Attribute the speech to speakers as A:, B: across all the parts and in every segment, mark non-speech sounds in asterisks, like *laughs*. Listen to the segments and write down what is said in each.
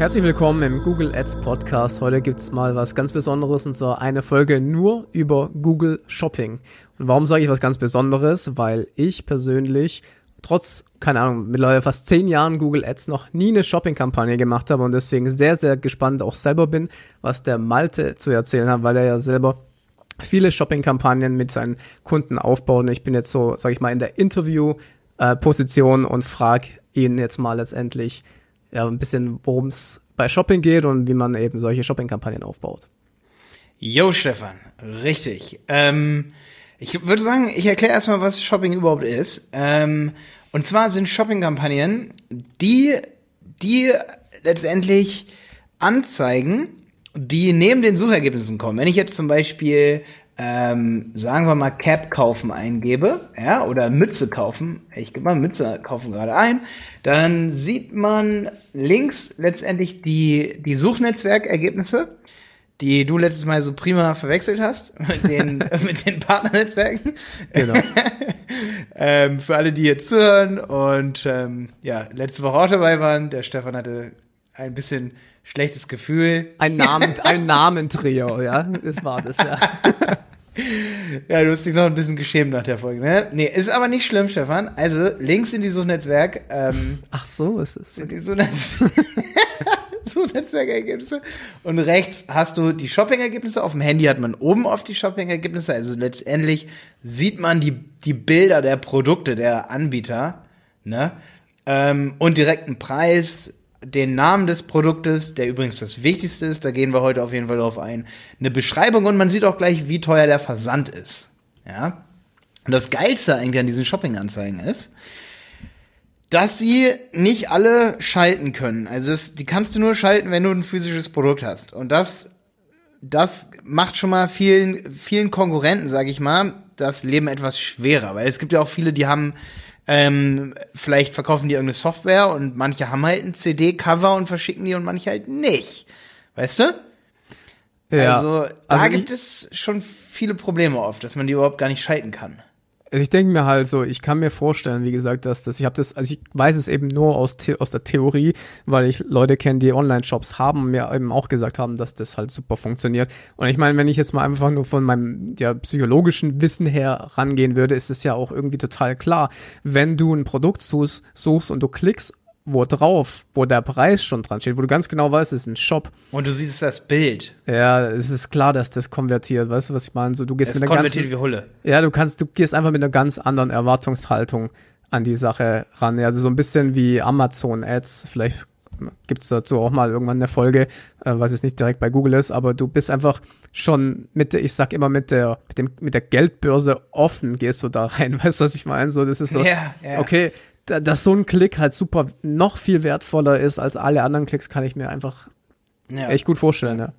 A: Herzlich willkommen im Google Ads Podcast. Heute gibt's mal was ganz Besonderes und zwar eine Folge nur über Google Shopping. Und warum sage ich was ganz Besonderes? Weil ich persönlich trotz, keine Ahnung, mittlerweile fast zehn Jahren Google Ads noch nie eine Shopping-Kampagne gemacht habe und deswegen sehr, sehr gespannt auch selber bin, was der Malte zu erzählen hat, weil er ja selber viele Shopping-Kampagnen mit seinen Kunden aufbaut. Und ich bin jetzt so, sage ich mal, in der Interview-Position und frage ihn jetzt mal letztendlich ja, ein bisschen, worum es bei Shopping geht und wie man eben solche Shopping-Kampagnen aufbaut.
B: Jo, Stefan, richtig. Ähm, ich würde sagen, ich erkläre erstmal, was Shopping überhaupt ist. Ähm, und zwar sind Shopping-Kampagnen, die, die letztendlich Anzeigen, die neben den Suchergebnissen kommen. Wenn ich jetzt zum Beispiel ähm, sagen wir mal Cap kaufen eingebe, ja, oder Mütze kaufen, ich gebe mal Mütze kaufen gerade ein, dann sieht man links letztendlich die, die Suchnetzwerkergebnisse, die du letztes Mal so prima verwechselt hast *laughs* mit den, *laughs* mit den Partnernetzwerken. Genau. *laughs* ähm, für alle, die jetzt zuhören und ähm, ja, letzte Woche auch dabei waren, der Stefan hatte ein bisschen schlechtes Gefühl.
A: Ein Namen, ein Namentrio, ja, das war das, ja.
B: Ja, du hast dich noch ein bisschen geschämt nach der Folge, ne? Nee, ist aber nicht schlimm, Stefan. Also, links in die Suchnetzwerk. Ähm,
A: Ach so, ist es.
B: Sind die Suchnetz *laughs* Suchnetzwerkergebnisse. Und rechts hast du die Shopping-Ergebnisse. Auf dem Handy hat man oben auf die Shopping-Ergebnisse. Also letztendlich sieht man die, die Bilder der Produkte der Anbieter, ne? Ähm, und direkten Preis, den Namen des Produktes, der übrigens das Wichtigste ist, da gehen wir heute auf jeden Fall drauf ein, eine Beschreibung und man sieht auch gleich, wie teuer der Versand ist. Ja. Und das Geilste eigentlich an diesen Shopping-Anzeigen ist, dass sie nicht alle schalten können. Also es, die kannst du nur schalten, wenn du ein physisches Produkt hast. Und das, das macht schon mal vielen, vielen Konkurrenten, sage ich mal, das Leben etwas schwerer. Weil es gibt ja auch viele, die haben ähm, vielleicht verkaufen die irgendeine Software und manche haben halt ein CD-Cover und verschicken die und manche halt nicht. Weißt du? Ja. Also da also gibt es schon viele Probleme oft, dass man die überhaupt gar nicht schalten kann.
A: Also ich denke mir halt so, ich kann mir vorstellen, wie gesagt, dass das, ich habe das, also ich weiß es eben nur aus, aus der Theorie, weil ich Leute kenne, die Online-Shops haben mir eben auch gesagt haben, dass das halt super funktioniert. Und ich meine, wenn ich jetzt mal einfach nur von meinem ja, psychologischen Wissen her rangehen würde, ist es ja auch irgendwie total klar, wenn du ein Produkt suchst, suchst und du klickst wo drauf, wo der Preis schon dran steht, wo du ganz genau weißt, es ist ein Shop.
B: Und du siehst das Bild.
A: Ja, es ist klar, dass das konvertiert. Weißt du, was ich meine? So, du gehst
B: es
A: mit
B: einer konvertiert ganzen, wie Hulle.
A: Ja, du kannst, du gehst einfach mit einer ganz anderen Erwartungshaltung an die Sache ran. Ja, also so ein bisschen wie Amazon Ads. Vielleicht gibt es dazu auch mal irgendwann eine Folge, äh, was jetzt nicht direkt bei Google ist, aber du bist einfach schon mit der, ich sag immer mit der, mit dem, mit der Geldbörse offen gehst du da rein. *laughs* Weißt du, was ich meine? So, das ist so, yeah, yeah. okay, dass so ein Klick halt super noch viel wertvoller ist als alle anderen Klicks, kann ich mir einfach ja. echt gut vorstellen, ja.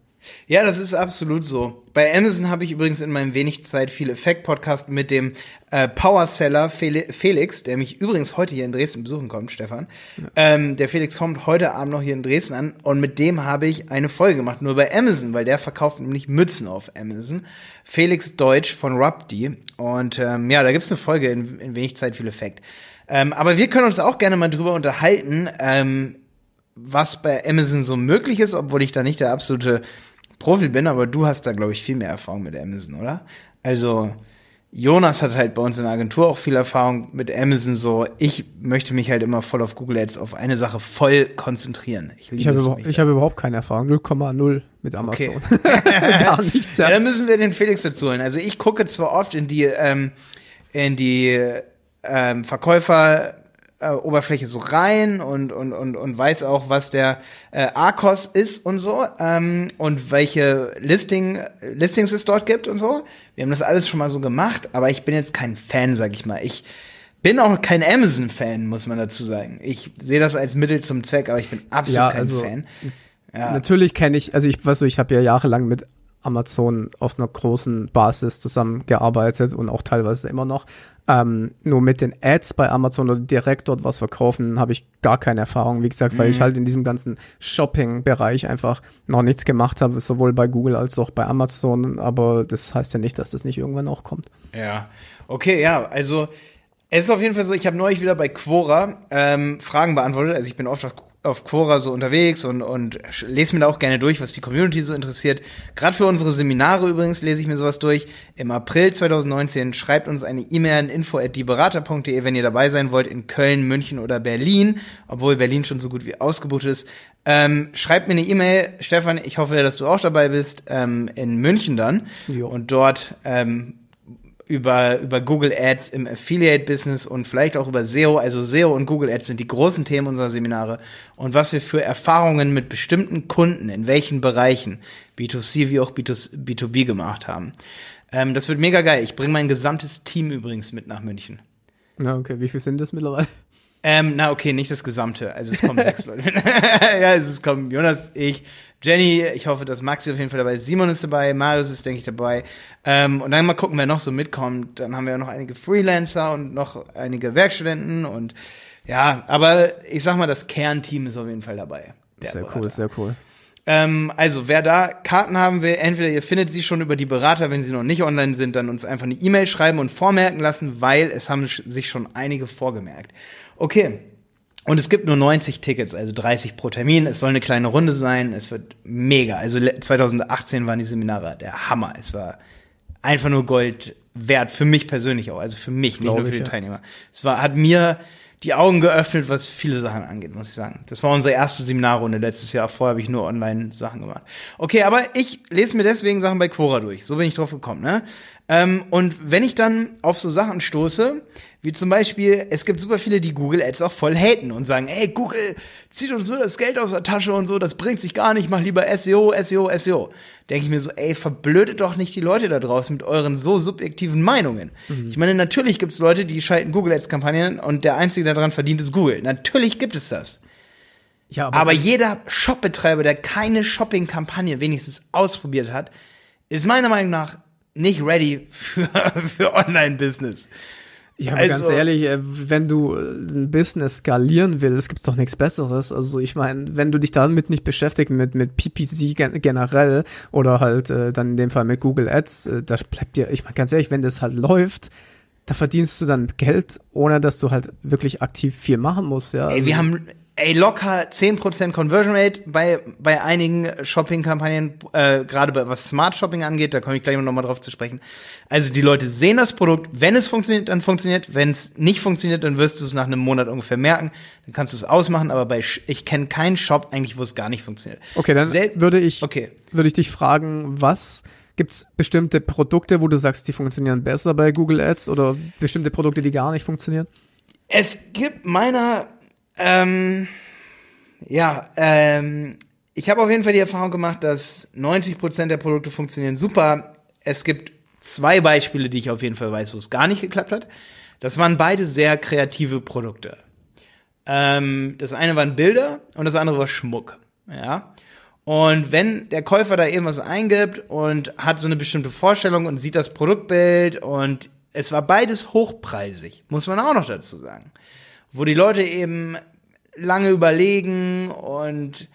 B: Ja, das ist absolut so. Bei Amazon habe ich übrigens in meinem wenig Zeit viel Effekt-Podcast mit dem äh, Powerseller Felix, der mich übrigens heute hier in Dresden besuchen kommt, Stefan. Ja. Ähm, der Felix kommt heute Abend noch hier in Dresden an und mit dem habe ich eine Folge gemacht, nur bei Amazon, weil der verkauft nämlich Mützen auf Amazon. Felix Deutsch von Rupdi. Und ähm, ja, da gibt's eine Folge in, in wenig Zeit viel Effekt. Ähm, aber wir können uns auch gerne mal drüber unterhalten, ähm, was bei Amazon so möglich ist, obwohl ich da nicht der absolute Profi bin, aber du hast da, glaube ich, viel mehr Erfahrung mit Amazon, oder? Also, Jonas hat halt bei uns in der Agentur auch viel Erfahrung mit Amazon so. Ich möchte mich halt immer voll auf Google Ads auf eine Sache voll konzentrieren.
A: Ich, ich habe überhaupt, hab überhaupt keine Erfahrung. 0,0 mit Amazon.
B: Okay. *laughs* *laughs* Gar nichts. Ja. ja, dann müssen wir den Felix dazu holen. Also ich gucke zwar oft in die, ähm, in die ähm, Verkäufer äh, Oberfläche so rein und, und, und, und weiß auch, was der äh, ARCOS ist und so ähm, und welche Listing, Listings es dort gibt und so. Wir haben das alles schon mal so gemacht, aber ich bin jetzt kein Fan, sag ich mal. Ich bin auch kein Amazon-Fan, muss man dazu sagen. Ich sehe das als Mittel zum Zweck, aber ich bin absolut ja, kein also, Fan.
A: Ja. Natürlich kenne ich, also ich weiß so, ich habe ja jahrelang mit Amazon auf einer großen Basis zusammengearbeitet und auch teilweise immer noch. Ähm, nur mit den Ads bei Amazon oder direkt dort was verkaufen, habe ich gar keine Erfahrung. Wie gesagt, weil mhm. ich halt in diesem ganzen Shopping-Bereich einfach noch nichts gemacht habe, sowohl bei Google als auch bei Amazon. Aber das heißt ja nicht, dass das nicht irgendwann auch kommt.
B: Ja, okay, ja, also es ist auf jeden Fall so, ich habe neulich wieder bei Quora ähm, Fragen beantwortet. Also ich bin oft auf auf Quora so unterwegs und, und lese mir da auch gerne durch, was die Community so interessiert. Gerade für unsere Seminare übrigens lese ich mir sowas durch. Im April 2019 schreibt uns eine E-Mail an info@dieberater.de, wenn ihr dabei sein wollt in Köln, München oder Berlin, obwohl Berlin schon so gut wie ausgebucht ist. Ähm, schreibt mir eine E-Mail, Stefan, ich hoffe, dass du auch dabei bist, ähm, in München dann.
A: Jo.
B: Und dort ähm, über, über Google Ads im Affiliate-Business und vielleicht auch über SEO. Also SEO und Google Ads sind die großen Themen unserer Seminare und was wir für Erfahrungen mit bestimmten Kunden in welchen Bereichen, B2C wie auch B2, B2B gemacht haben. Ähm, das wird mega geil. Ich bringe mein gesamtes Team übrigens mit nach München.
A: Na, okay, wie viel sind das mittlerweile?
B: Ähm, na, okay, nicht das Gesamte. Also es kommen *laughs* sechs Leute. *laughs* ja, also es kommen Jonas, ich, Jenny, ich hoffe, dass Maxi auf jeden Fall dabei ist. Simon ist dabei, Marius ist, denke ich, dabei. Ähm, und dann mal gucken, wer noch so mitkommt. Dann haben wir ja noch einige Freelancer und noch einige Werkstudenten und ja, aber ich sag mal, das Kernteam ist auf jeden Fall dabei.
A: Sehr
B: Berater.
A: cool, sehr cool.
B: Ähm, also, wer da Karten haben will, entweder ihr findet sie schon über die Berater, wenn sie noch nicht online sind, dann uns einfach eine E-Mail schreiben und vormerken lassen, weil es haben sich schon einige vorgemerkt. Okay. Und es gibt nur 90 Tickets, also 30 pro Termin. Es soll eine kleine Runde sein. Es wird mega. Also le- 2018 waren die Seminare der Hammer. Es war einfach nur Gold wert für mich persönlich auch, also für mich, nicht nur für die
A: ja.
B: Teilnehmer. Es war, hat mir die Augen geöffnet, was viele Sachen angeht, muss ich sagen. Das war unsere erste Seminarrunde letztes Jahr. Vorher habe ich nur online Sachen gemacht. Okay, aber ich lese mir deswegen Sachen bei Quora durch. So bin ich drauf gekommen, ne? Ähm, und wenn ich dann auf so Sachen stoße, wie zum Beispiel, es gibt super viele, die Google Ads auch voll haten und sagen, ey, Google zieht uns nur das Geld aus der Tasche und so, das bringt sich gar nicht, mach lieber SEO, SEO, SEO. Denke ich mir so, ey, verblödet doch nicht die Leute da draußen mit euren so subjektiven Meinungen. Ich meine, natürlich gibt es Leute, die schalten Google Ads Kampagnen und der Einzige, der daran verdient, ist Google. Natürlich gibt es das.
A: Ja,
B: Aber jeder Shopbetreiber, der keine Shopping-Kampagne wenigstens ausprobiert hat, ist meiner Meinung nach nicht ready für, *laughs* für Online-Business.
A: Ja, aber
B: Also-
A: ganz ehrlich, äh, wenn du äh, ein Business skalieren willst, gibt's doch nichts Besseres. Also ich meine, wenn du dich damit nicht beschäftigst, mit, mit PPC gen generell oder halt äh, dann in dem Fall mit Google Ads, äh, da bleibt dir, ich meine ganz ehrlich, wenn das halt läuft, da verdienst du dann Geld, ohne dass du halt wirklich aktiv viel machen musst, ja.
B: Ey,
A: Also-
B: wir haben ey, locker 10% Conversion Rate bei, bei einigen Shopping-Kampagnen, äh, gerade bei, was Smart Shopping angeht, da komme ich gleich noch mal drauf zu sprechen. Also die Leute sehen das Produkt, wenn es funktioniert, dann funktioniert, wenn es nicht funktioniert, dann wirst du es nach einem Monat ungefähr merken, dann kannst du es ausmachen, aber bei, ich kenne keinen Shop eigentlich, wo es gar nicht funktioniert.
A: Okay, dann
B: Sel-
A: würde ich,
B: Okay.
A: würde ich dich fragen, was gibt's bestimmte Produkte, wo du sagst, die funktionieren besser bei Google Ads oder bestimmte Produkte, die gar nicht funktionieren?
B: Es gibt meiner, ähm, ja, ähm, ich habe auf jeden Fall die Erfahrung gemacht, dass 90% der Produkte funktionieren super. Es gibt zwei Beispiele, die ich auf jeden Fall weiß, wo es gar nicht geklappt hat. Das waren beide sehr kreative Produkte. Ähm, das eine waren Bilder und das andere war Schmuck. Ja. Und wenn der Käufer da irgendwas eingibt und hat so eine bestimmte Vorstellung und sieht das Produktbild und es war beides hochpreisig, muss man auch noch dazu sagen. Wo die Leute eben lange überlegen und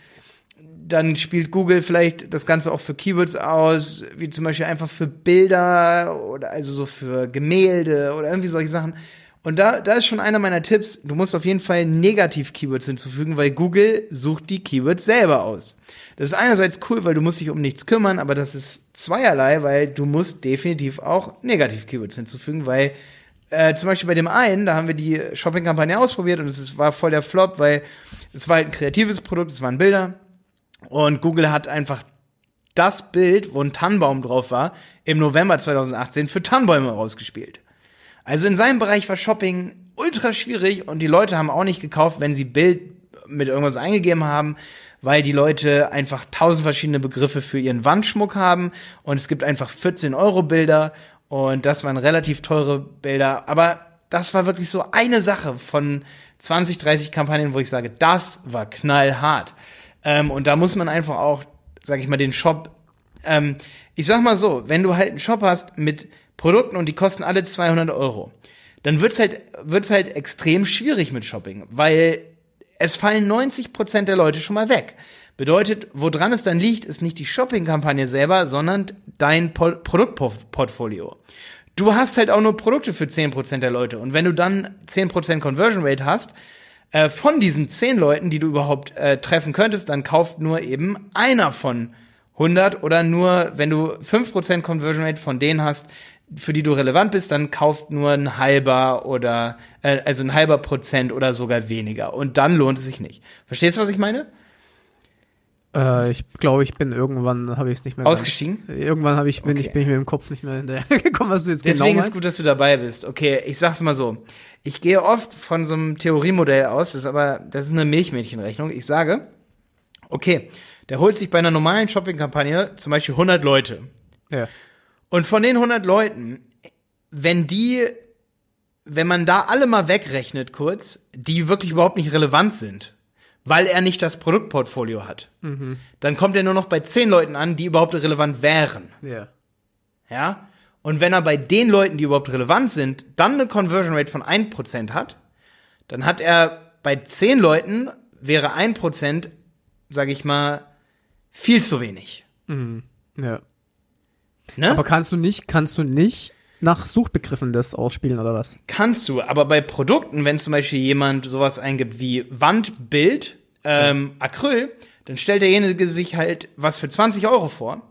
B: dann spielt Google vielleicht das Ganze auch für Keywords aus, wie zum Beispiel einfach für Bilder oder also so für Gemälde oder irgendwie solche Sachen. Und da, da ist schon einer meiner Tipps, du musst auf jeden Fall Negativ-Keywords hinzufügen, weil Google sucht die Keywords selber aus. Das ist einerseits cool, weil du musst dich um nichts kümmern, aber das ist zweierlei, weil du musst definitiv auch Negativ-Keywords hinzufügen, weil äh, zum Beispiel bei dem einen, da haben wir die Shopping-Kampagne ausprobiert und es ist, war voll der Flop, weil es war halt ein kreatives Produkt, es waren Bilder und Google hat einfach das Bild, wo ein Tannenbaum drauf war, im November 2018 für Tannenbäume rausgespielt. Also in seinem Bereich war Shopping ultra schwierig und die Leute haben auch nicht gekauft, wenn sie Bild mit irgendwas eingegeben haben, weil die Leute einfach tausend verschiedene Begriffe für ihren Wandschmuck haben und es gibt einfach 14 Euro Bilder und das waren relativ teure Bilder, aber das war wirklich so eine Sache von 20, 30 Kampagnen, wo ich sage, das war knallhart. Ähm, und da muss man einfach auch, sag ich mal, den Shop ähm, ich sag mal so, wenn du halt einen Shop hast mit Produkten und die kosten alle 200 Euro, dann wird's halt, wird's halt extrem schwierig mit Shopping, weil es fallen 90 Prozent der Leute schon mal weg. Bedeutet, woran es dann liegt, ist nicht die Shopping-Kampagne selber, sondern dein po Produktportfolio. Du hast halt auch nur Produkte für 10% der Leute. Und wenn du dann 10% Conversion Rate hast, äh, von diesen zehn Leuten, die du überhaupt äh, treffen könntest, dann kauft nur eben einer von 100 oder nur, wenn du 5% Conversion Rate von denen hast, für die du relevant bist, dann kauft nur ein halber oder äh, also ein halber Prozent oder sogar weniger. Und dann lohnt es sich nicht. Verstehst du, was ich meine?
A: Äh, ich glaube, ich bin irgendwann, habe ich es nicht mehr
B: Ausgestiegen?
A: Ganz, irgendwann habe ich, bin,
B: Okay.
A: ich, bin ich mit dem Kopf nicht mehr hinterhergekommen, *laughs* was du jetzt
B: Deswegen
A: genau
B: ist gut, dass du dabei bist. Okay, ich sag's mal so. Ich gehe oft von so einem Theoriemodell aus, das ist aber, das ist eine Milchmädchenrechnung. Ich sage, okay, der holt sich bei einer normalen Shopping-Kampagne zum Beispiel 100 Leute.
A: Ja.
B: Und von den 100 Leuten, wenn die, wenn man da alle mal wegrechnet kurz, die wirklich überhaupt nicht relevant sind, weil er nicht das Produktportfolio hat, dann kommt er nur noch bei 10 Leuten an, die überhaupt relevant wären.
A: Ja.
B: Ja? Und wenn er bei den Leuten, die überhaupt relevant sind, dann eine Conversion Rate von 1% hat, dann hat er bei 10 Leuten, wäre 1%, sage ich mal, viel zu wenig.
A: Ja.
B: Ne?
A: Aber kannst du nicht, kannst du nicht nach Suchbegriffen das ausspielen oder was?
B: Kannst du, aber bei Produkten, wenn zum Beispiel jemand sowas eingibt wie Wandbild, ähm, Acryl, dann stellt derjenige sich halt was für 20 Euro vor.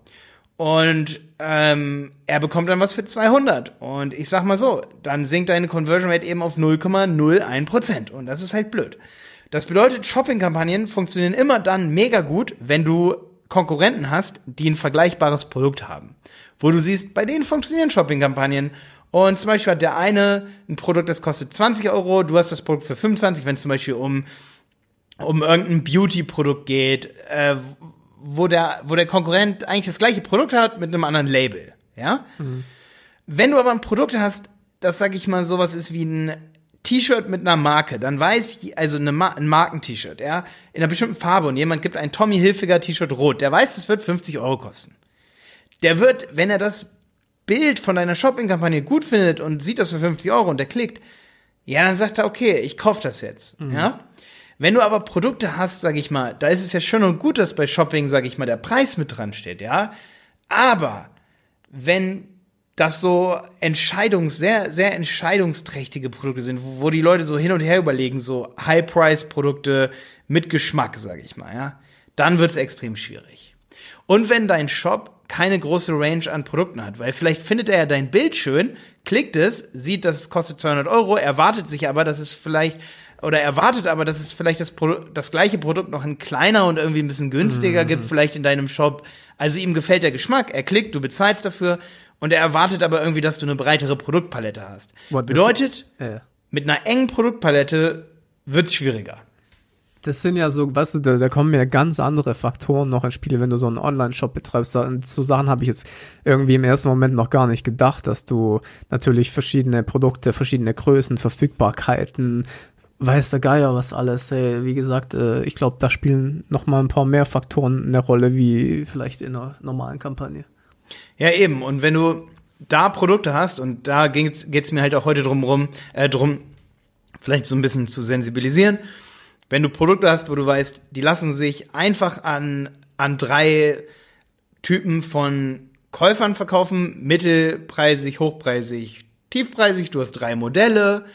B: Und ähm, er bekommt dann was für 200. Und ich sag mal so, dann sinkt deine Conversion Rate eben auf 0,01 Prozent. Und das ist halt blöd. Das bedeutet, Shopping-Kampagnen funktionieren immer dann mega gut, wenn du Konkurrenten hast, die ein vergleichbares Produkt haben. Wo du siehst, bei denen funktionieren Shopping-Kampagnen. Und zum Beispiel hat der eine ein Produkt, das kostet 20 Euro, du hast das Produkt für 25, wenn es zum Beispiel um, um irgendein Beauty-Produkt geht, äh, wo, der, wo der Konkurrent eigentlich das gleiche Produkt hat mit einem anderen Label. Ja? Wenn du aber ein Produkt hast, das, sag ich mal, sowas ist wie ein T-Shirt mit einer Marke, dann weiß, also eine Ma ein Marken-T-Shirt, ja, in einer bestimmten Farbe und jemand gibt ein Tommy Hilfiger T-Shirt rot, der weiß, das wird 50 Euro kosten. Der wird, wenn er das Bild von deiner Shopping-Kampagne gut findet und sieht das für 50 Euro und der klickt, ja, dann sagt er, okay, ich kaufe das jetzt, ja. Wenn du aber Produkte hast, sag ich mal, da ist es ja schön und gut, dass bei Shopping, sag ich mal, der Preis mit dran steht, ja. Aber wenn das so Entscheidungs, sehr, sehr entscheidungsträchtige Produkte sind, wo, wo die Leute so hin und her überlegen, so High-Price-Produkte mit Geschmack, sag ich mal, ja, dann wird's extrem schwierig. Und wenn dein Shop keine große Range an Produkten hat, weil vielleicht findet er ja dein Bild schön, klickt es, sieht, dass es kostet 200 Euro, erwartet sich aber, dass es vielleicht oder erwartet aber, dass es vielleicht das, Pro das gleiche Produkt noch in kleiner und irgendwie ein bisschen günstiger gibt, vielleicht in deinem Shop. Also ihm gefällt der Geschmack, er klickt, du bezahlst dafür und er erwartet aber irgendwie, dass du eine breitere Produktpalette hast.
A: Das-
B: Bedeutet,
A: Äh,
B: mit einer engen Produktpalette wird's schwieriger.
A: Das sind ja so, weißt du, da, da kommen ja ganz andere Faktoren noch ins Spiel, wenn du so einen Online-Shop betreibst. Da- so Sachen habe ich jetzt irgendwie im ersten Moment noch gar nicht gedacht, dass du natürlich verschiedene Produkte, verschiedene Größen, Verfügbarkeiten, weiß der Geier was alles. Ey. Wie gesagt, äh, ich glaube, da spielen noch mal ein paar mehr Faktoren eine Rolle, wie vielleicht in einer normalen Kampagne.
B: Ja, eben. Und wenn du da Produkte hast, und da geht es mir halt auch heute drum rum, äh, drum, vielleicht so ein bisschen zu sensibilisieren, wenn du Produkte hast, wo du weißt, die lassen sich einfach an, an drei Typen von Käufern verkaufen, mittelpreisig, hochpreisig, tiefpreisig, du hast drei Modelle,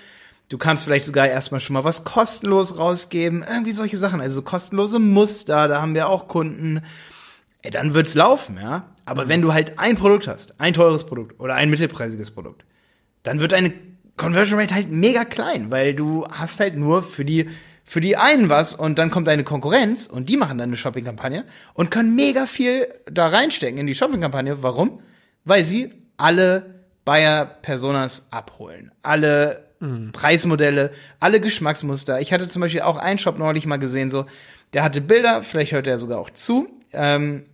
B: du kannst vielleicht sogar erstmal schon mal was kostenlos rausgeben, irgendwie solche Sachen, also so kostenlose Muster, da haben wir auch Kunden, ey, dann wird's laufen, ja. Aber wenn du halt ein Produkt hast, ein teures Produkt oder ein mittelpreisiges Produkt, dann wird deine Conversion Rate halt mega klein, weil du hast halt nur für die für die einen was und dann kommt deine Konkurrenz und die machen dann eine Shopping-Kampagne und können mega viel da reinstecken in die Shopping-Kampagne. Warum? Weil sie alle Buyer Personas abholen. Alle Preismodelle, alle Geschmacksmuster. Ich hatte zum Beispiel auch einen Shop neulich mal gesehen, so, der hatte Bilder, vielleicht hört er sogar auch zu. Ähm,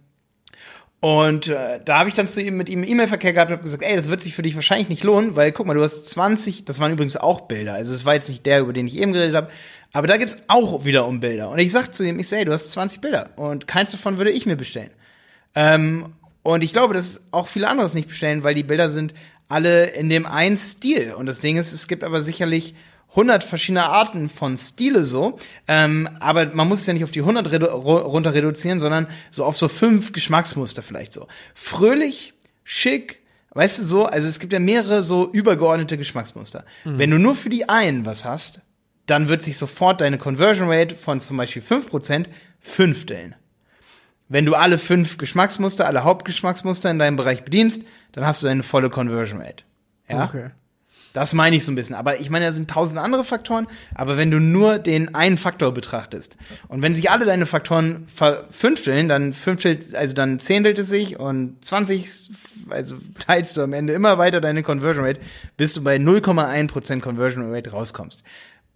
B: und äh, da habe ich dann zu ihm mit ihm E-Mail-Verkehr gehabt und habe gesagt, ey, das wird sich für dich wahrscheinlich nicht lohnen, weil guck mal, du hast 20, das waren übrigens auch Bilder. Also es war jetzt nicht der, über den ich eben geredet habe, aber da geht's auch wieder um Bilder. Und ich sag zu ihm, ich sag, ey, du hast 20 Bilder und keins davon würde ich mir bestellen. Ähm, und ich glaube, dass auch viele anderes nicht bestellen, weil die Bilder sind alle in dem einen Stil. Und das Ding ist, es gibt aber sicherlich 100 verschiedene Arten von Stile so. Ähm, aber man muss es ja nicht auf die 100 redu ru- runter reduzieren, sondern so auf so fünf Geschmacksmuster vielleicht so. Fröhlich, schick, weißt du so, also es gibt ja mehrere so übergeordnete Geschmacksmuster. Wenn du nur für die einen was hast, dann wird sich sofort deine Conversion Rate von zum Beispiel 5% fünfteln. Wenn du alle fünf Geschmacksmuster, alle Hauptgeschmacksmuster in deinem Bereich bedienst, dann hast du deine volle Conversion Rate. Ja.
A: Okay.
B: Das meine ich so ein bisschen. Aber ich meine, da sind tausend andere Faktoren. Aber wenn du nur den einen Faktor betrachtest und wenn sich alle deine Faktoren verfünfteln, dann fünftelt, also dann zehntelt es sich und 20, also teilst du am Ende immer weiter deine Conversion Rate, bis du bei 0,1% Conversion Rate rauskommst.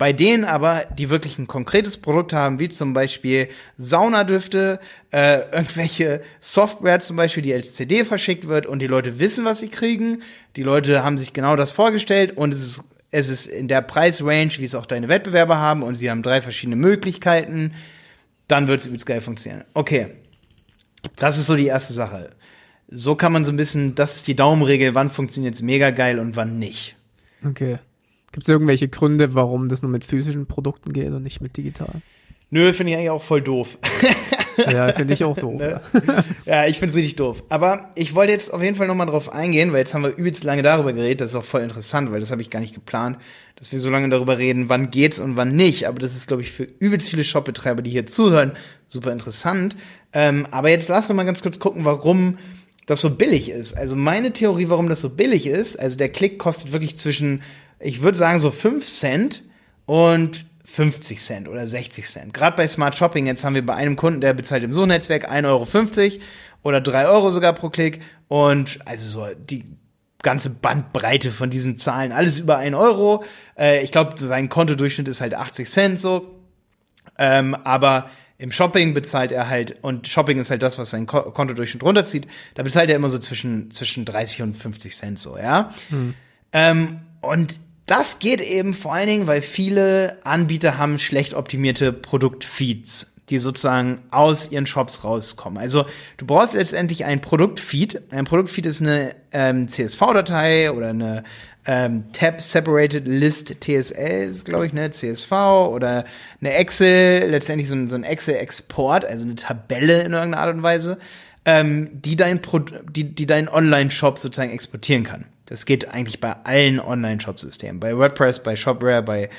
B: Bei denen aber, die wirklich ein konkretes Produkt haben, wie zum Beispiel Saunadüfte, äh, irgendwelche Software zum Beispiel, die als CD verschickt wird und die Leute wissen, was sie kriegen. Die Leute haben sich genau das vorgestellt und es ist, es ist in der Preisrange, wie es auch deine Wettbewerber haben und sie haben drei verschiedene Möglichkeiten. Dann wird es übelst geil funktionieren. Okay. Das ist so die erste Sache. So kann man so ein bisschen, das ist die Daumenregel, wann funktioniert es mega geil und wann nicht.
A: Okay. Gibt es irgendwelche Gründe, warum das nur mit physischen Produkten geht und nicht mit digitalen?
B: Nö, finde ich eigentlich auch voll doof. *laughs*
A: ja, finde ich auch doof.
B: ne? Ja, ich finde es richtig doof. Aber ich wollte jetzt auf jeden Fall nochmal drauf eingehen, weil jetzt haben wir übelst lange darüber geredet. Das ist auch voll interessant, weil das habe ich gar nicht geplant, dass wir so lange darüber reden, wann geht's und wann nicht. Aber das ist, glaube ich, für übelst viele Shopbetreiber, die hier zuhören, super interessant. Ähm, aber jetzt lass noch mal ganz kurz gucken, warum das so billig ist. Also meine Theorie, warum das so billig ist, also der Klick kostet wirklich zwischen ich würde sagen so 5 Cent und 50 Cent oder 60 Cent. Gerade bei Smart Shopping, jetzt haben wir bei einem Kunden, der bezahlt im So-Netzwerk 1,50 Euro oder 3 Euro sogar pro Klick. Und also so die ganze Bandbreite von diesen Zahlen, alles über 1 Euro. Äh, ich glaube, sein Kontodurchschnitt ist halt 80 Cent so. Ähm, aber im Shopping bezahlt er halt, und Shopping ist halt das, was sein Kontodurchschnitt runterzieht, da bezahlt er immer so zwischen, zwischen 30 und 50 Cent so, ja. Hm. Ähm, und das geht eben vor allen Dingen, weil viele Anbieter haben schlecht optimierte Produktfeeds, die sozusagen aus ihren Shops rauskommen. Also du brauchst letztendlich ein Produktfeed. Ein Produktfeed ist eine ähm, CSV-Datei oder eine ähm, Tab Separated List TSL ist, glaube ich, ne, CSV oder eine Excel, letztendlich so ein, so ein Excel-Export, also eine Tabelle in irgendeiner Art und Weise, ähm, die dein Pro die, die dein Online-Shop sozusagen exportieren kann. Das geht eigentlich bei allen Online-Shop-Systemen. Bei WordPress, bei Shopware, bei,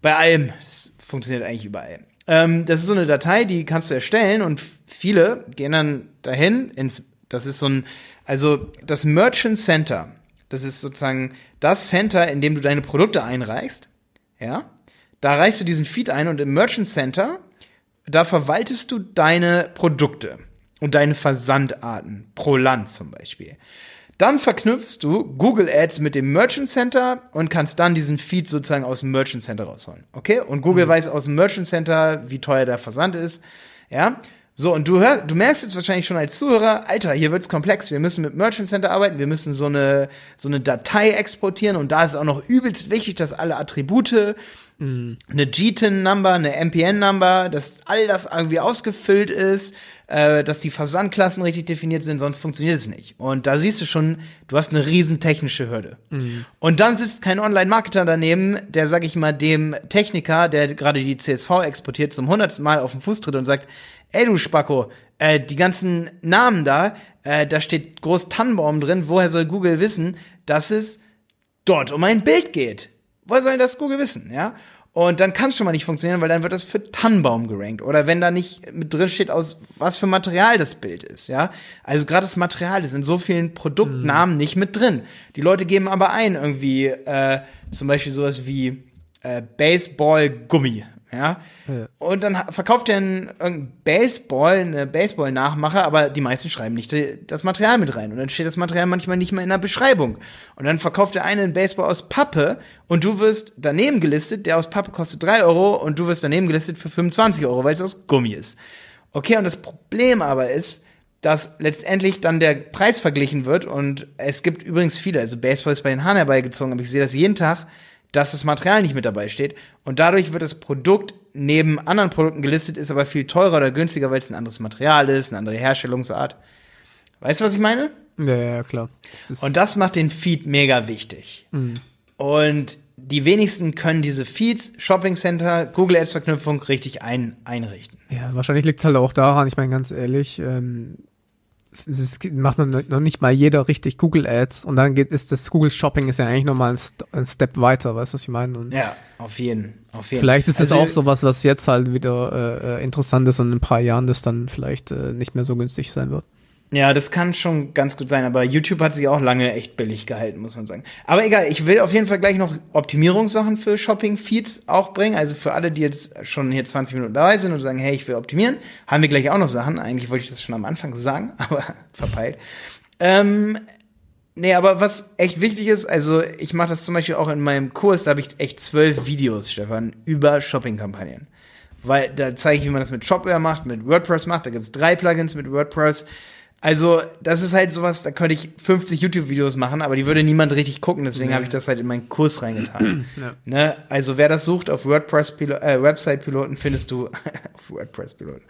B: bei allem. Das funktioniert eigentlich überall. Ähm, das ist so eine Datei, die kannst du erstellen und viele gehen dann dahin ins, das ist so ein, also das Merchant Center. Das ist sozusagen das Center, in dem du deine Produkte einreichst. Ja. Da reichst du diesen Feed ein und im Merchant Center, da verwaltest du deine Produkte und deine Versandarten pro Land zum Beispiel. Dann verknüpfst du Google Ads mit dem Merchant Center und kannst dann diesen Feed sozusagen aus dem Merchant Center rausholen. Okay? Und Google mhm. weiß aus dem Merchant Center, wie teuer der Versand ist. Ja? So, und du hörst, du merkst jetzt wahrscheinlich schon als Zuhörer, Alter, hier wird's komplex. Wir müssen mit Merchant Center arbeiten, wir müssen so eine, so eine Datei exportieren und da ist auch noch übelst wichtig, dass alle Attribute, mhm. eine GTIN-Number, eine MPN-Number, dass all das irgendwie ausgefüllt ist, äh, dass die Versandklassen richtig definiert sind, sonst funktioniert es nicht. Und da siehst du schon, du hast eine riesen technische Hürde. Mhm. Und dann sitzt kein Online-Marketer daneben, der, sag ich mal, dem Techniker, der gerade die CSV exportiert, zum hundertsten Mal auf den Fuß tritt und sagt, ey du Spacko, äh, die ganzen Namen da, äh, da steht groß Tannenbaum drin, woher soll Google wissen, dass es dort um ein Bild geht? Woher soll das Google wissen, ja? Und dann kann es schon mal nicht funktionieren, weil dann wird das für Tannenbaum gerankt. Oder wenn da nicht mit drin steht, aus was für Material das Bild ist, ja. Also gerade das Material ist in so vielen Produktnamen mhm. nicht mit drin. Die Leute geben aber ein, irgendwie, äh, zum Beispiel sowas wie äh, Baseball-Gummi ja? ja. Und dann verkauft er einen, Baseball, eine Baseball-Nachmache, aber die meisten schreiben nicht das Material mit rein. Und dann steht das Material manchmal nicht mehr in der Beschreibung. Und dann verkauft er einen Baseball aus Pappe und du wirst daneben gelistet, der aus Pappe kostet drei Euro und du wirst daneben gelistet für 25 Euro, weil es aus Gummi ist. Okay, und das Problem aber ist, dass letztendlich dann der Preis verglichen wird und es gibt übrigens viele, also Baseball ist bei den Haaren herbeigezogen, aber ich sehe das jeden Tag, dass das Material nicht mit dabei steht. Und dadurch wird das Produkt neben anderen Produkten gelistet, ist aber viel teurer oder günstiger, weil es ein anderes Material ist, eine andere Herstellungsart. Weißt du, was ich meine?
A: Ja, ja, klar.
B: Das und das macht den Feed mega wichtig. Mhm. Und die wenigsten können diese Feeds, Shopping Center, Google Ads Verknüpfung richtig ein, einrichten.
A: Ja, wahrscheinlich liegt es halt auch daran, ich meine ganz ehrlich, ähm, es macht noch nicht mal jeder richtig Google Ads und dann geht ist das Google Shopping ist ja eigentlich nochmal ein, St ein Step weiter, weißt du, was ich meine? Und
B: ja, auf jeden, auf jeden.
A: Vielleicht ist es also, auch sowas, was jetzt halt wieder äh, äh, interessant ist und in ein paar Jahren das dann vielleicht äh, nicht mehr so günstig sein wird.
B: Ja, das kann schon ganz gut sein, aber YouTube hat sich auch lange echt billig gehalten, muss man sagen. Aber egal, ich will auf jeden Fall gleich noch Optimierungssachen für Shopping-Feeds auch bringen. Also für alle, die jetzt schon hier 20 Minuten dabei sind und sagen, hey, ich will optimieren, haben wir gleich auch noch Sachen. Eigentlich wollte ich das schon am Anfang sagen, *laughs* aber verpeilt. Ähm, nee, aber was echt wichtig ist, also ich mache das zum Beispiel auch in meinem Kurs, da habe ich echt zwölf Videos, Stefan, über Shopping-Kampagnen. Weil da zeige ich, wie man das mit Shopware macht, mit WordPress macht. Da gibt's drei Plugins mit WordPress also, das ist halt sowas, da könnte ich 50 YouTube-Videos machen, aber die würde niemand richtig gucken, deswegen nee. habe ich das halt in meinen Kurs reingetan. *clears throat* ja. ne? Also, wer das sucht auf WordPress -Pilo äh, Website-Piloten, findest du *laughs* auf WordPress-Piloten.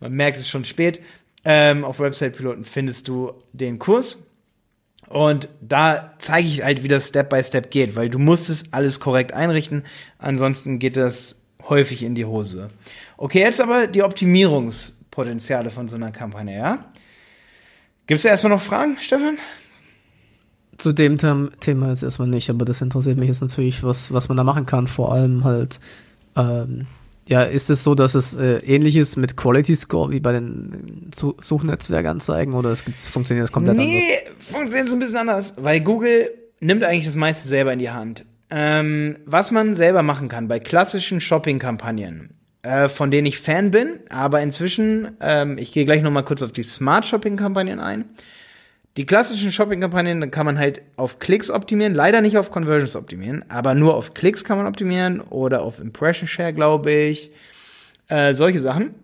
B: Man merkt es schon spät. Ähm, auf Website-Piloten findest du den Kurs. Und da zeige ich halt, wie das Step by Step geht, weil du musst es alles korrekt einrichten, ansonsten geht das häufig in die Hose. Okay, jetzt aber die Optimierungspotenziale von so einer Kampagne, ja? Gibt es erstmal noch Fragen, Stefan?
A: Zu dem Thema jetzt erstmal nicht, aber das interessiert mich jetzt natürlich, was, was man da machen kann. Vor allem halt, ähm, ja, ist es so, dass es äh, ähnlich ist mit Quality Score wie bei den Suchnetzwerkanzeigen oder es gibt's, funktioniert das komplett
B: nee, anders? Nee, funktioniert es ein bisschen anders, weil Google nimmt eigentlich das meiste selber in die Hand. Ähm, was man selber machen kann bei klassischen Shopping-Kampagnen, äh, von denen ich Fan bin, aber inzwischen, ähm, ich gehe gleich noch mal kurz auf die Smart Shopping Kampagnen ein. Die klassischen Shopping Kampagnen, da kann man halt auf Klicks optimieren, leider nicht auf Conversions optimieren, aber nur auf Klicks kann man optimieren oder auf Impression Share, glaube ich, äh, solche Sachen.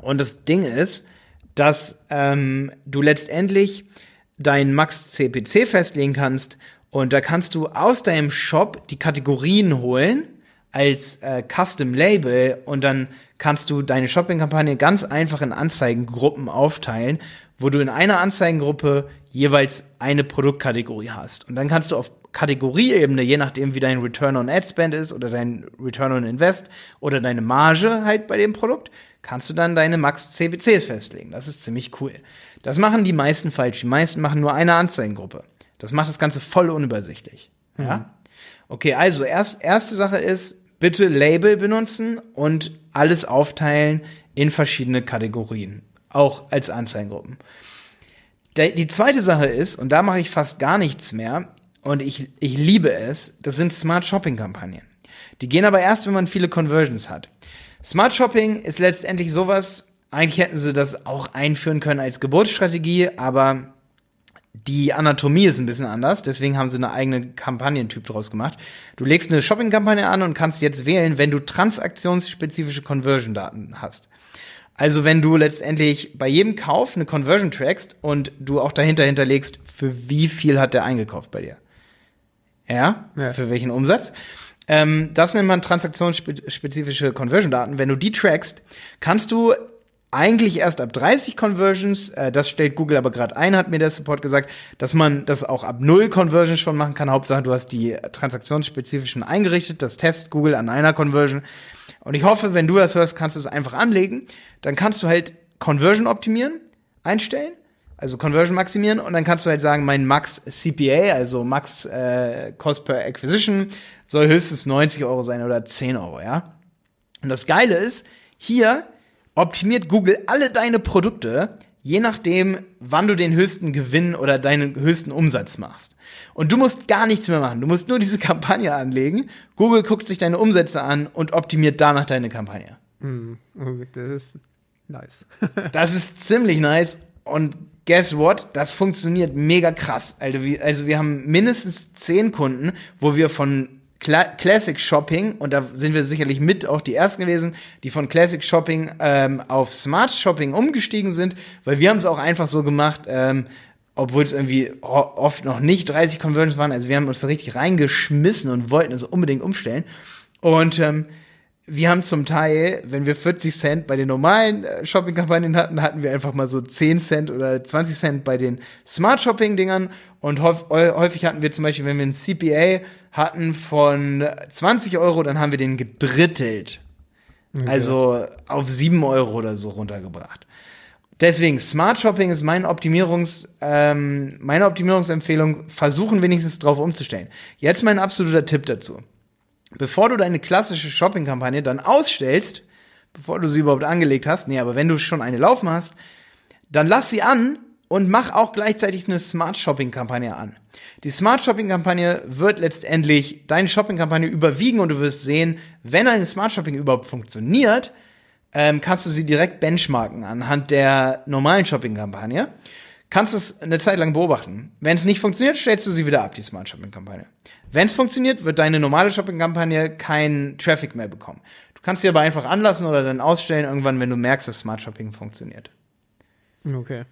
B: Und das Ding ist, dass ähm, du letztendlich dein Max CPC festlegen kannst und da kannst du aus deinem Shop die Kategorien holen als äh, Custom Label und dann kannst du deine Shopping-Kampagne ganz einfach in Anzeigengruppen aufteilen, wo du in einer Anzeigengruppe jeweils eine Produktkategorie hast. Und dann kannst du auf Kategorieebene, je nachdem wie dein Return on Ad Spend ist oder dein Return on Invest oder deine Marge halt bei dem Produkt, kannst du dann deine Max CPCs festlegen. Das ist ziemlich cool. Das machen die meisten falsch. Die meisten machen nur eine Anzeigengruppe. Das macht das Ganze voll unübersichtlich. Mhm. Ja? Okay, also erst, erste Sache ist, bitte Label benutzen und alles aufteilen in verschiedene Kategorien, auch als Anzeigengruppen. Die zweite Sache ist, und da mache ich fast gar nichts mehr, und ich, ich liebe es, das sind Smart Shopping Kampagnen. Die gehen aber erst, wenn man viele Conversions hat. Smart Shopping ist letztendlich sowas, eigentlich hätten sie das auch einführen können als Geburtsstrategie, aber die Anatomie ist ein bisschen anders, deswegen haben sie eine eigene Kampagnentyp draus gemacht. Du legst eine Shopping-Kampagne an und kannst jetzt wählen, wenn du transaktionsspezifische Conversion-Daten hast. Also wenn du letztendlich bei jedem Kauf eine Conversion trackst und du auch dahinter hinterlegst, für wie viel hat der eingekauft bei dir. Ja, ja. für welchen Umsatz. Ähm, das nennt man transaktionsspezifische Conversion-Daten. Wenn du die trackst, kannst du eigentlich erst ab 30 Conversions. Äh, das stellt Google aber gerade ein, hat mir der Support gesagt, dass man das auch ab 0 Conversions schon machen kann. Hauptsache, du hast die transaktionsspezifischen eingerichtet. Das testet Google an einer Conversion. Und ich hoffe, wenn du das hörst, kannst du es einfach anlegen. Dann kannst du halt Conversion optimieren, einstellen. Also Conversion maximieren und dann kannst du halt sagen, mein Max CPA, also Max äh, Cost per Acquisition, soll höchstens 90 Euro sein oder 10 Euro, ja. Und das Geile ist, hier optimiert Google alle deine Produkte, je nachdem, wann du den höchsten Gewinn oder deinen höchsten Umsatz machst. Und du musst gar nichts mehr machen. Du musst nur diese *laughs* Kampagne anlegen. Google guckt sich deine Umsätze an und optimiert danach deine Kampagne.
A: Mm, das ist nice. *laughs*
B: das ist ziemlich nice. Und guess what? Das funktioniert mega krass. Also wir, also wir haben mindestens zehn Kunden, wo wir von Classic Shopping, und da sind wir sicherlich mit auch die ersten gewesen, die von Classic Shopping ähm, auf Smart Shopping umgestiegen sind, weil wir haben es auch einfach so gemacht, ähm, obwohl es irgendwie oft noch nicht 30 Conversions waren, also wir haben uns da richtig reingeschmissen und wollten es unbedingt umstellen. Und ähm, wir haben zum Teil, wenn wir 40 Cent bei den normalen äh, Shopping-Kampagnen hatten, hatten wir einfach mal so 10 Cent oder 20 Cent bei den Smart Shopping-Dingern. Und häufig hatten wir zum Beispiel, wenn wir ein CPA hatten von 20 Euro, dann haben wir den gedrittelt. Okay. Also auf 7 Euro oder so runtergebracht. Deswegen, Smart Shopping ist mein Optimierungs, ähm, meine Optimierungsempfehlung. Versuchen wenigstens drauf umzustellen. Jetzt mein absoluter Tipp dazu. Bevor du deine klassische Shopping-Kampagne dann ausstellst, bevor du sie überhaupt angelegt hast, nee, aber wenn du schon eine laufen hast, dann lass sie an und mach auch gleichzeitig eine Smart Shopping Kampagne an. Die Smart Shopping Kampagne wird letztendlich deine Shopping Kampagne überwiegen und du wirst sehen, wenn eine Smart Shopping überhaupt funktioniert, ähm, kannst du sie direkt benchmarken anhand der normalen Shopping Kampagne. Kannst es eine Zeit lang beobachten. Wenn es nicht funktioniert, stellst du sie wieder ab, die Smart Shopping Kampagne. Wenn es funktioniert, wird deine normale Shopping Kampagne keinen Traffic mehr bekommen. Du kannst sie aber einfach anlassen oder dann ausstellen irgendwann, wenn du merkst, dass Smart Shopping funktioniert.
A: Okay.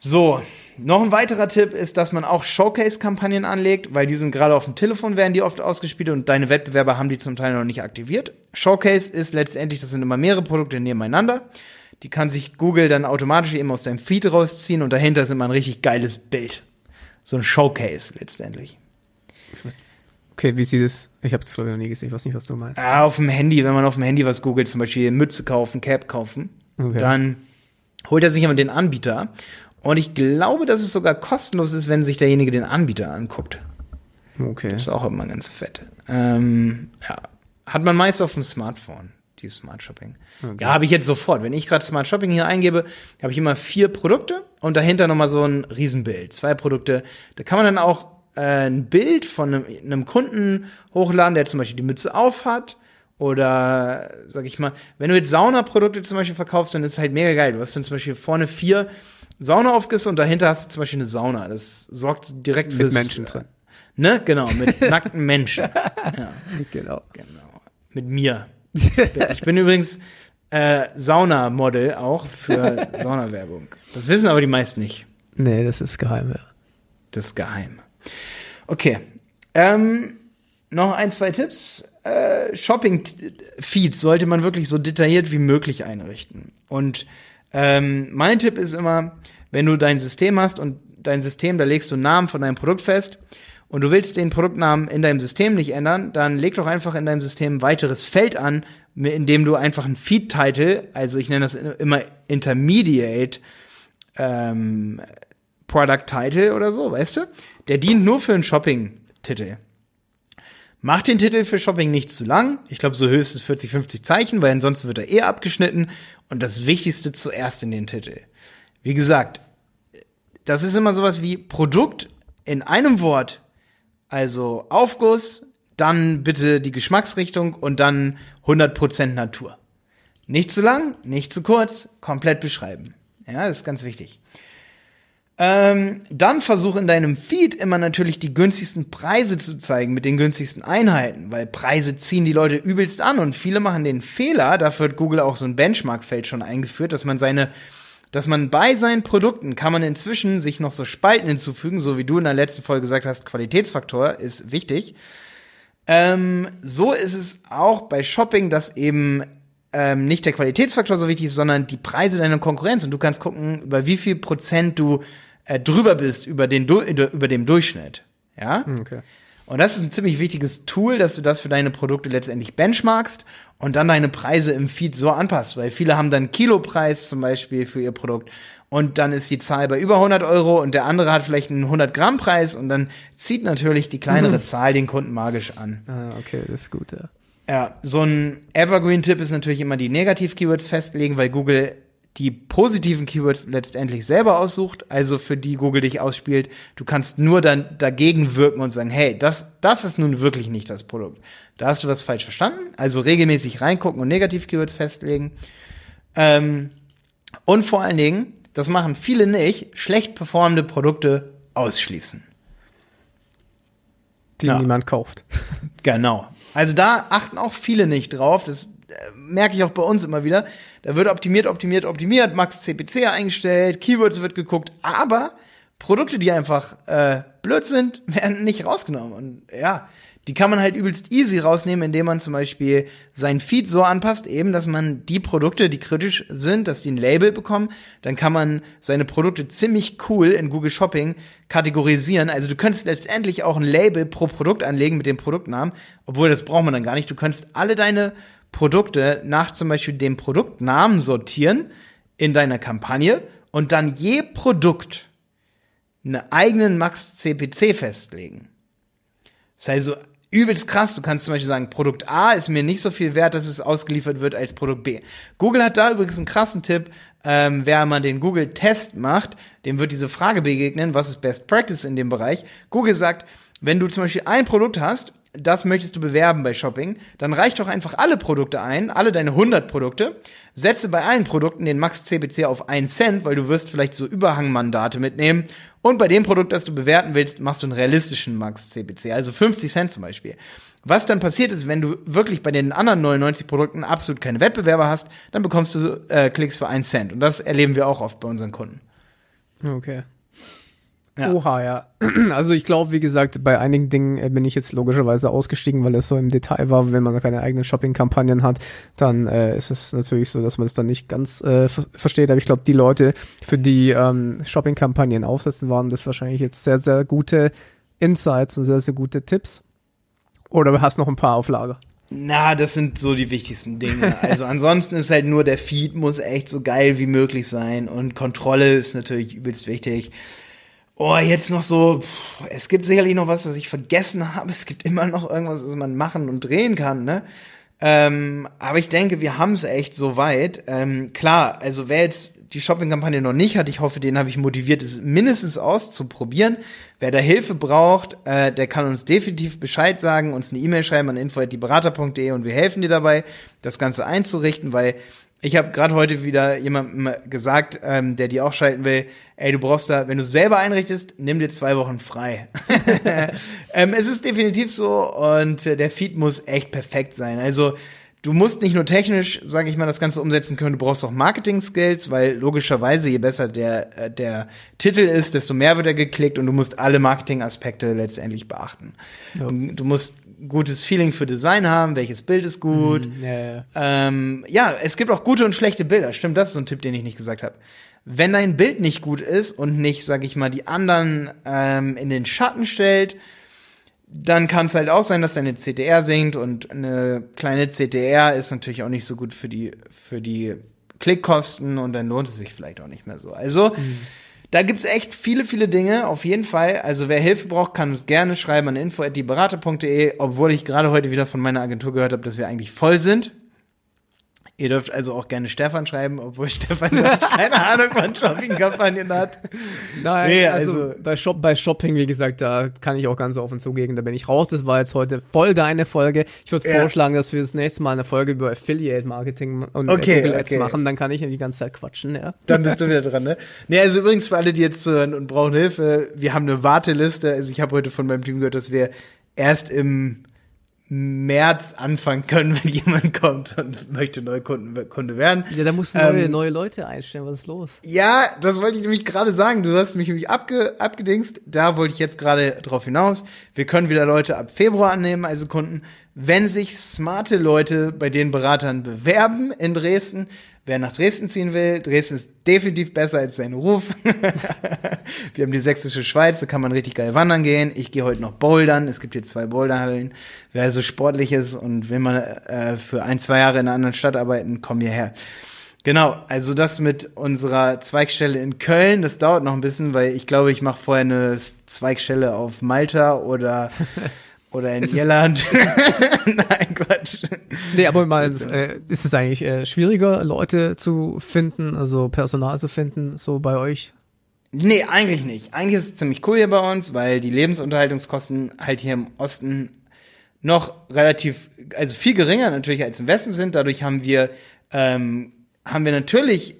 B: So, noch ein weiterer Tipp ist, dass man auch Showcase-Kampagnen anlegt, weil die sind gerade auf dem Telefon, werden die oft ausgespielt und deine Wettbewerber haben die zum Teil noch nicht aktiviert. Showcase ist letztendlich, das sind immer mehrere Produkte nebeneinander. Die kann sich Google dann automatisch eben aus deinem Feed rausziehen und dahinter ist immer ein richtig geiles Bild. So ein Showcase letztendlich.
A: Okay, wie sieht es? Ich habe das glaube ich noch nie gesehen. Ich weiß nicht, was du meinst.
B: Ah, auf dem Handy, wenn man auf dem Handy was googelt, zum Beispiel Mütze kaufen, Cap kaufen,
A: Okay.
B: dann holt er sich immer den Anbieter. Und ich glaube, dass es sogar kostenlos ist, wenn sich derjenige den Anbieter anguckt.
A: Okay.
B: Das ist auch immer ganz fett. Ähm, ja. Hat man meist auf dem Smartphone, die Smart Shopping.
A: Okay.
B: Ja, habe ich jetzt sofort. Wenn ich gerade Smart Shopping hier eingebe, habe ich immer vier Produkte und dahinter nochmal so ein Riesenbild. Zwei Produkte. Da kann man dann auch äh, ein Bild von einem, einem Kunden hochladen, der zum Beispiel die Mütze auf hat. Oder, sag ich mal, wenn du jetzt Saunaprodukte zum Beispiel verkaufst, dann ist es halt mega geil. Du hast dann zum Beispiel vorne vier Saunaaufgüsse und dahinter hast du zum Beispiel eine Sauna. Das sorgt direkt
A: Mit
B: fürs,
A: Menschen drin.
B: Ne, genau, mit nackten Menschen. *laughs* Ja,
A: Genau.
B: genau. Mit mir. *laughs* Ich bin übrigens äh, Saunamodel auch für *laughs* Saunawerbung. Das wissen aber die meisten nicht.
A: Nee, das ist geheim. Ja.
B: Das ist geheim. Okay. Ähm, noch ein, zwei Tipps. Äh, Shopping-Feeds sollte man wirklich so detailliert wie möglich einrichten. Und ähm, mein Tipp ist immer, wenn du dein System hast und dein System, da legst du einen Namen von deinem Produkt fest und du willst den Produktnamen in deinem System nicht ändern, dann leg doch einfach in deinem System ein weiteres Feld an, in dem du einfach einen Feed-Title, also ich nenne das immer Intermediate, ähm, Product Title oder so, weißt du? Der dient nur für einen Shopping-Titel. Mach den Titel für Shopping nicht zu lang. Ich glaube, so höchstens 40, 50 Zeichen, weil ansonsten wird er eher abgeschnitten. Und das Wichtigste zuerst in den Titel. Wie gesagt, das ist immer sowas wie Produkt in einem Wort. Also Aufguss, dann bitte die Geschmacksrichtung und dann 100% Natur. Nicht zu lang, nicht zu kurz, komplett beschreiben. Ja, das ist ganz wichtig. Ähm, dann versuch in deinem Feed immer natürlich die günstigsten Preise zu zeigen mit den günstigsten Einheiten, weil Preise ziehen die Leute übelst an und viele machen den Fehler, dafür hat Google auch so ein Benchmark-Feld schon eingeführt, dass man seine, dass man bei seinen Produkten kann man inzwischen sich noch so Spalten hinzufügen, so wie du in der letzten Folge gesagt hast, Qualitätsfaktor ist wichtig. Ähm, so ist es auch bei Shopping, dass eben ähm, nicht der Qualitätsfaktor so wichtig ist, sondern die Preise deiner Konkurrenz. Und du kannst gucken, über wie viel Prozent du äh, drüber bist über, den, Du- über dem Durchschnitt. Ja?
A: Okay.
B: Und das ist ein ziemlich wichtiges Tool, dass du das für deine Produkte letztendlich benchmarkst und dann deine Preise im Feed so anpasst, weil viele haben dann Kilopreis zum Beispiel für ihr Produkt und dann ist die Zahl bei über 100 Euro und der andere hat vielleicht einen 100 Gramm Preis und dann zieht natürlich die kleinere Zahl den Kunden magisch an.
A: Ah, okay, das ist gut, ja.
B: Ja, so ein Evergreen-Tipp ist natürlich immer die Negativ-Keywords festlegen, weil Google die positiven Keywords letztendlich selber aussucht, also für die Google dich ausspielt. Du kannst nur dann dagegen wirken und sagen, hey, das, das ist nun wirklich nicht das Produkt. Da hast du was falsch verstanden. Also regelmäßig reingucken und Negativ-Keywords festlegen. Ähm, und vor allen Dingen, das machen viele nicht, schlecht performende Produkte ausschließen.
A: Die
B: Ja.
A: niemand kauft.
B: Genau. Also da achten auch viele nicht drauf. Das merke ich auch bei uns immer wieder. Da wird optimiert, optimiert, optimiert, Max CPC eingestellt, Keywords wird geguckt, aber Produkte, die einfach äh, blöd sind, *laughs* werden nicht rausgenommen. Und ja, die kann man halt übelst easy rausnehmen, indem man zum Beispiel sein Feed so anpasst, eben, dass man die Produkte, die kritisch sind, dass die ein Label bekommen. Dann kann man seine Produkte ziemlich cool in Google Shopping kategorisieren. Also du könntest letztendlich auch ein Label pro Produkt anlegen mit dem Produktnamen, obwohl das braucht man dann gar nicht. Du könntest alle deine Produkte nach zum Beispiel dem Produktnamen sortieren in deiner Kampagne und dann je Produkt einen eigenen Max-CPC festlegen. Das heißt so übelst krass. Du kannst zum Beispiel sagen, Produkt A ist mir nicht so viel wert, dass es ausgeliefert wird als Produkt B. Google hat da übrigens einen krassen Tipp. Ähm, wer man den Google-Test macht, dem wird diese Frage begegnen, was ist Best Practice in dem Bereich. Google sagt, wenn du zum Beispiel ein Produkt hast das möchtest du bewerben bei Shopping, dann reicht doch einfach alle Produkte ein, alle deine 100 Produkte, setze bei allen Produkten den Max CPC auf 1 Cent, weil du wirst vielleicht so Überhangmandate mitnehmen und bei dem Produkt, das du bewerten willst, machst du einen realistischen Max CPC, also 50 Cent zum Beispiel. Was dann passiert ist, wenn du wirklich bei den anderen 99 Produkten absolut keine Wettbewerber hast, dann bekommst du äh, Klicks für 1 Cent und das erleben wir auch oft bei unseren Kunden.
A: Okay. Ja. Oha, ja. *clears throat* Also ich glaube, wie gesagt, bei einigen Dingen äh, bin ich jetzt logischerweise ausgestiegen, weil es so im Detail war. Wenn man keine eigenen Shopping-Kampagnen hat, dann äh, ist es natürlich so, dass man es das dann nicht ganz äh, versteht. Aber ich glaube, die Leute, für die ähm, Shopping-Kampagnen aufsetzen, waren das wahrscheinlich jetzt sehr, sehr gute Insights und sehr, sehr gute Tipps. Oder hast noch ein paar auf Lager?
B: Na, das sind so die wichtigsten Dinge. *laughs* Also ansonsten ist halt nur der Feed muss echt so geil wie möglich sein und Kontrolle ist natürlich übelst wichtig. Oh, jetzt noch so, es gibt sicherlich noch was, was ich vergessen habe. Es gibt immer noch irgendwas, was man machen und drehen kann, ne? Ähm, aber ich denke, wir haben es echt so weit. Ähm, klar, also wer jetzt die Shopping-Kampagne noch nicht hat, ich hoffe, den habe ich motiviert, es mindestens auszuprobieren. Wer da Hilfe braucht, äh, der kann uns definitiv Bescheid sagen, uns eine E-Mail schreiben an info.dieberater.de und wir helfen dir dabei, das Ganze einzurichten, weil ich habe gerade heute wieder jemandem gesagt, ähm, der die auch schalten will, ey, du brauchst da, wenn du selber einrichtest, nimm dir zwei Wochen frei. *laughs* ähm, es ist definitiv so und äh, der Feed muss echt perfekt sein. Also du musst nicht nur technisch, sage ich mal, das Ganze umsetzen können, du brauchst auch Marketing-Skills, weil logischerweise, je besser der, äh, der Titel ist, desto mehr wird er geklickt und du musst alle Marketing-Aspekte letztendlich beachten. Ja. Du musst gutes Feeling für Design haben, welches Bild ist gut. Mm, ja, ja. Ähm, ja, es gibt auch gute und schlechte Bilder. Stimmt, das ist so ein Tipp, den ich nicht gesagt habe. Wenn dein Bild nicht gut ist und nicht, sag ich mal, die anderen ähm, in den Schatten stellt, dann kann es halt auch sein, dass deine CTR sinkt und eine kleine CTR ist natürlich auch nicht so gut für die für die Klickkosten und dann lohnt es sich vielleicht auch nicht mehr so. Also mhm da gibt's echt viele, viele Dinge, auf jeden Fall. Also wer Hilfe braucht, kann uns gerne schreiben an info.dieberater.de, obwohl ich gerade heute wieder von meiner Agentur gehört habe, dass wir eigentlich voll sind. Ihr dürft also auch gerne Stefan schreiben, obwohl *laughs* Stefan keine Ahnung von Shopping-Kampagnen hat.
A: Nein, nee, also, also bei, Shop, bei Shopping, wie gesagt, da kann ich auch ganz offen zugeben, da bin ich raus. Das war jetzt heute voll deine Folge. Ich würde ja. vorschlagen, dass wir das nächste Mal eine Folge über Affiliate-Marketing und
B: okay,
A: Google Ads
B: okay.
A: machen, dann kann ich ja die ganze Zeit quatschen, ja.
B: Dann bist du wieder dran, ne? Nee, also übrigens für alle, die jetzt zuhören und brauchen Hilfe, wir haben eine Warteliste. Also ich habe heute von meinem Team gehört, dass wir erst im März anfangen können, *laughs* wenn jemand kommt und möchte Neukunden Kunde werden.
A: Ja, da musst du neue, ähm, neue Leute einstellen. Was ist los?
B: Ja, das wollte ich nämlich gerade sagen. Du hast mich nämlich abge, abgedingst. Da wollte ich jetzt gerade drauf hinaus. Wir können wieder Leute ab Februar annehmen, also Kunden. Wenn sich smarte Leute bei den Beratern bewerben in Dresden, wer nach Dresden ziehen will, Dresden ist definitiv besser als sein Ruf. *laughs* wir haben die sächsische Schweiz, da kann man richtig geil wandern gehen. Ich gehe heute noch bouldern. Es gibt hier zwei Boulderhallen. Wer so sportlich ist und will mal äh, für ein, zwei Jahre in einer anderen Stadt arbeiten, komm hierher. Genau, also das mit unserer Zweigstelle in Köln, das dauert noch ein bisschen, weil ich glaube, ich mache vorher eine Zweigstelle auf Malta oder *laughs* Oder in ist Irland. Es, *laughs* Nein,
A: Quatsch. Nee, aber mal, äh, ist es eigentlich äh, schwieriger, Leute zu finden, also Personal zu finden, so bei euch?
B: Nee, eigentlich nicht. Eigentlich ist es ziemlich cool hier bei uns, weil die Lebensunterhaltungskosten halt hier im Osten noch relativ, also viel geringer natürlich als im Westen sind. Dadurch haben wir, ähm, haben wir natürlich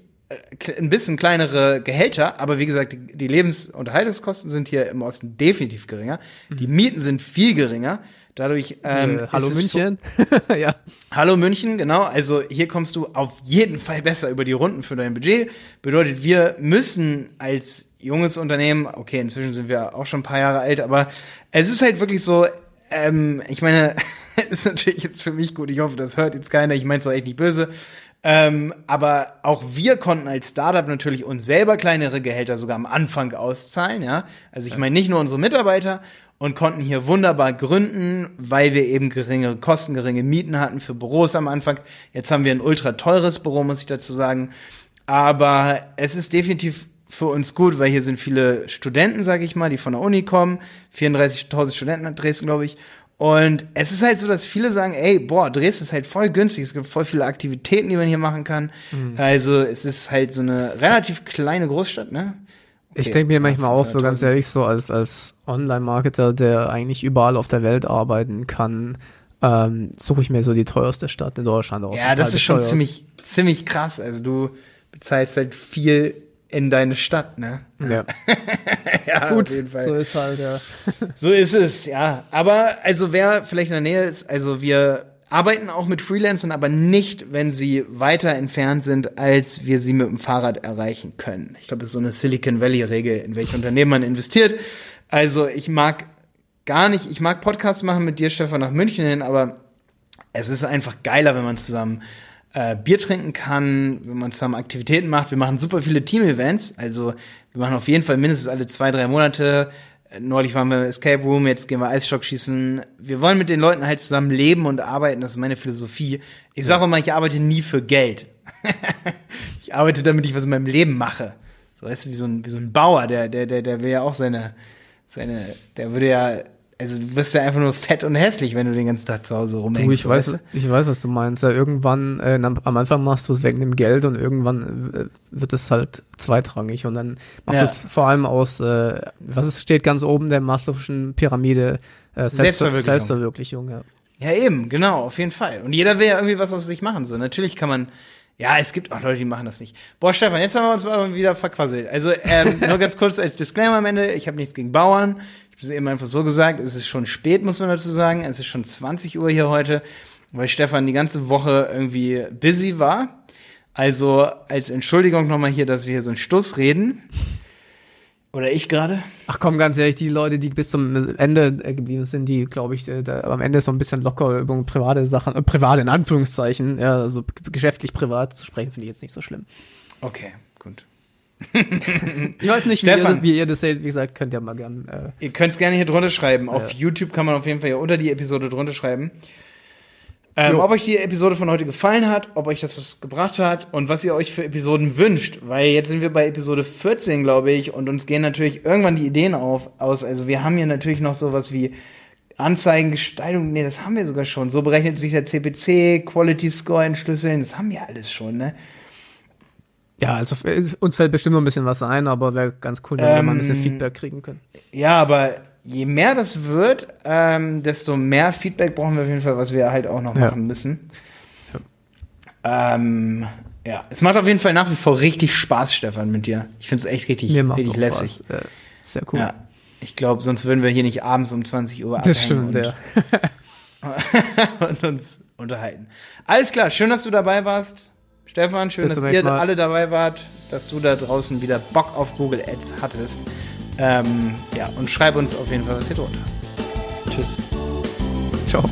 B: ein bisschen kleinere Gehälter, aber wie gesagt, die, die Lebensunterhaltungskosten sind hier im Osten definitiv geringer. Mhm. Die Mieten sind viel geringer. Dadurch ähm,
A: äh, Hallo München. *laughs*
B: ja. Hallo München, genau. Also hier kommst du auf jeden Fall besser über die Runden für dein Budget. Bedeutet, wir müssen als junges Unternehmen, okay, inzwischen sind wir auch schon ein paar Jahre alt, aber es ist halt wirklich so, ähm, ich meine, *laughs* ist natürlich jetzt für mich gut. Ich hoffe, das hört jetzt keiner. Ich meine es doch echt nicht böse. Ähm, aber auch wir konnten als Startup natürlich uns selber kleinere Gehälter sogar am Anfang auszahlen, ja. Also ich meine nicht nur unsere Mitarbeiter und konnten hier wunderbar gründen, weil wir eben geringere Kosten, geringe Mieten hatten für Büros am Anfang. Jetzt haben wir ein ultra teures Büro, muss ich dazu sagen. Aber es ist definitiv für uns gut, weil hier sind viele Studenten, sage ich mal, die von der Uni kommen. 34.000 Studenten hat Dresden, glaube ich. Und es ist halt so, dass viele sagen, ey, boah, Dresden ist halt voll günstig. Es gibt voll viele Aktivitäten, die man hier machen kann. Mhm. Also es ist halt so eine relativ kleine Großstadt, ne?
A: Okay. Ich denke mir manchmal auch so ganz ehrlich so als als Online-Marketer, der eigentlich überall auf der Welt arbeiten kann, ähm, suche ich mir so die teuerste Stadt in Deutschland aus.
B: Ja, das ist schon ziemlich ziemlich krass. Also du bezahlst halt viel in deine Stadt, ne?
A: Ja. ja, *laughs* Gut, so ist halt, ja. *laughs*
B: so ist es, ja. Aber also wer vielleicht in der Nähe ist, also wir arbeiten auch mit Freelancern, aber nicht, wenn sie weiter entfernt sind, als wir sie mit dem Fahrrad erreichen können. Ich glaube, das ist so eine Silicon Valley-Regel, in welche Unternehmen man investiert. Also ich mag gar nicht, ich mag Podcasts machen mit dir, Stefan, nach München hin, aber es ist einfach geiler, wenn man zusammen äh, Bier trinken kann, wenn man zusammen Aktivitäten macht. Wir machen super viele Team-Events. Also wir machen auf jeden Fall mindestens alle zwei, drei Monate. Äh, neulich waren wir im Escape Room, jetzt gehen wir Eisstock schießen. Wir wollen mit den Leuten halt zusammen leben und arbeiten. Das ist meine Philosophie. Ich sage immer, ich arbeite nie für Geld. *laughs* ich arbeite damit, ich was in meinem Leben mache. So weißt du, wie so ein, wie so ein Bauer, der, der, der, der will ja auch seine, seine, der würde ja also du wirst ja einfach nur fett und hässlich, wenn du den ganzen Tag zu Hause rumhängst.
A: Du, ich weiß, weißt du? ich weiß, was du meinst. Ja, irgendwann, äh, am Anfang machst du es wegen dem Geld und irgendwann äh, wird es halt zweitrangig und dann machst ja. du es vor allem aus, äh, was es steht ganz oben der Maslow'schen Pyramide, äh, Selbstverwirklichung. Selbstverwirklichung ja.
B: ja, eben, genau, auf jeden Fall. Und jeder will ja irgendwie was aus sich machen. So, natürlich kann man ja, es gibt auch Leute, die machen das nicht. Boah, Stefan, jetzt haben wir uns mal wieder verquasselt. Also ähm, *laughs* nur ganz kurz als Disclaimer am Ende. Ich habe nichts gegen Bauern habe es eben einfach so gesagt, es ist schon spät, muss man dazu sagen. Es ist schon 20 Uhr hier heute, weil Stefan die ganze Woche irgendwie busy war. Also als Entschuldigung nochmal hier, dass wir hier so einen Stuss reden. Oder ich gerade?
A: Ach komm, ganz ehrlich, die Leute, die bis zum Ende äh, geblieben sind, die, glaube ich, äh, da, am Ende so ein bisschen locker über private Sachen, äh, private in Anführungszeichen, ja, also geschäftlich privat zu sprechen, finde ich jetzt nicht so schlimm.
B: Okay, gut
A: ich weiß nicht, wie ihr, wie ihr, das seht. Wie gesagt, könnt ihr mal gern.
B: Äh, ihr könnt es gerne hier drunter schreiben. Auf ja. YouTube kann man auf jeden Fall hier unter die Episode drunter schreiben. Ähm, ob euch die Episode von heute gefallen hat, ob euch das was gebracht hat und was ihr euch für Episoden wünscht. Weil jetzt sind wir bei Episode 14, glaube ich, und uns gehen natürlich irgendwann die Ideen auf, aus. Also wir haben hier natürlich noch sowas wie Anzeigengestaltung. Nee, das haben wir sogar schon. So berechnet sich der CPC, Quality Score entschlüsseln. Das haben wir alles schon, ne?
A: Ja, also uns fällt bestimmt noch ein bisschen was ein, aber wäre ganz cool, wenn ähm, wir mal ein bisschen ähm, Feedback kriegen können.
B: Ja, aber je mehr das wird, ähm, desto mehr Feedback brauchen wir auf jeden Fall, was wir halt auch noch ja. machen müssen. Ja. Ähm, ja, es macht auf jeden Fall nach wie vor richtig Spaß, Stefan, mit dir. Ich finde es echt richtig, Mir macht richtig lässig.
A: Ja, sehr cool. Ja,
B: ich glaube, sonst würden wir hier nicht abends um 20 Uhr
A: abhängen das stimmt, und, ja. *laughs*
B: und uns unterhalten. Alles klar, schön, dass du dabei warst. Stefan, schön, dass ihr alle dabei wart, dass du da draußen wieder Bock auf Google Ads hattest. Ähm, ja, und schreib uns auf jeden Fall was hier drunter. Tschüss.
A: Ciao.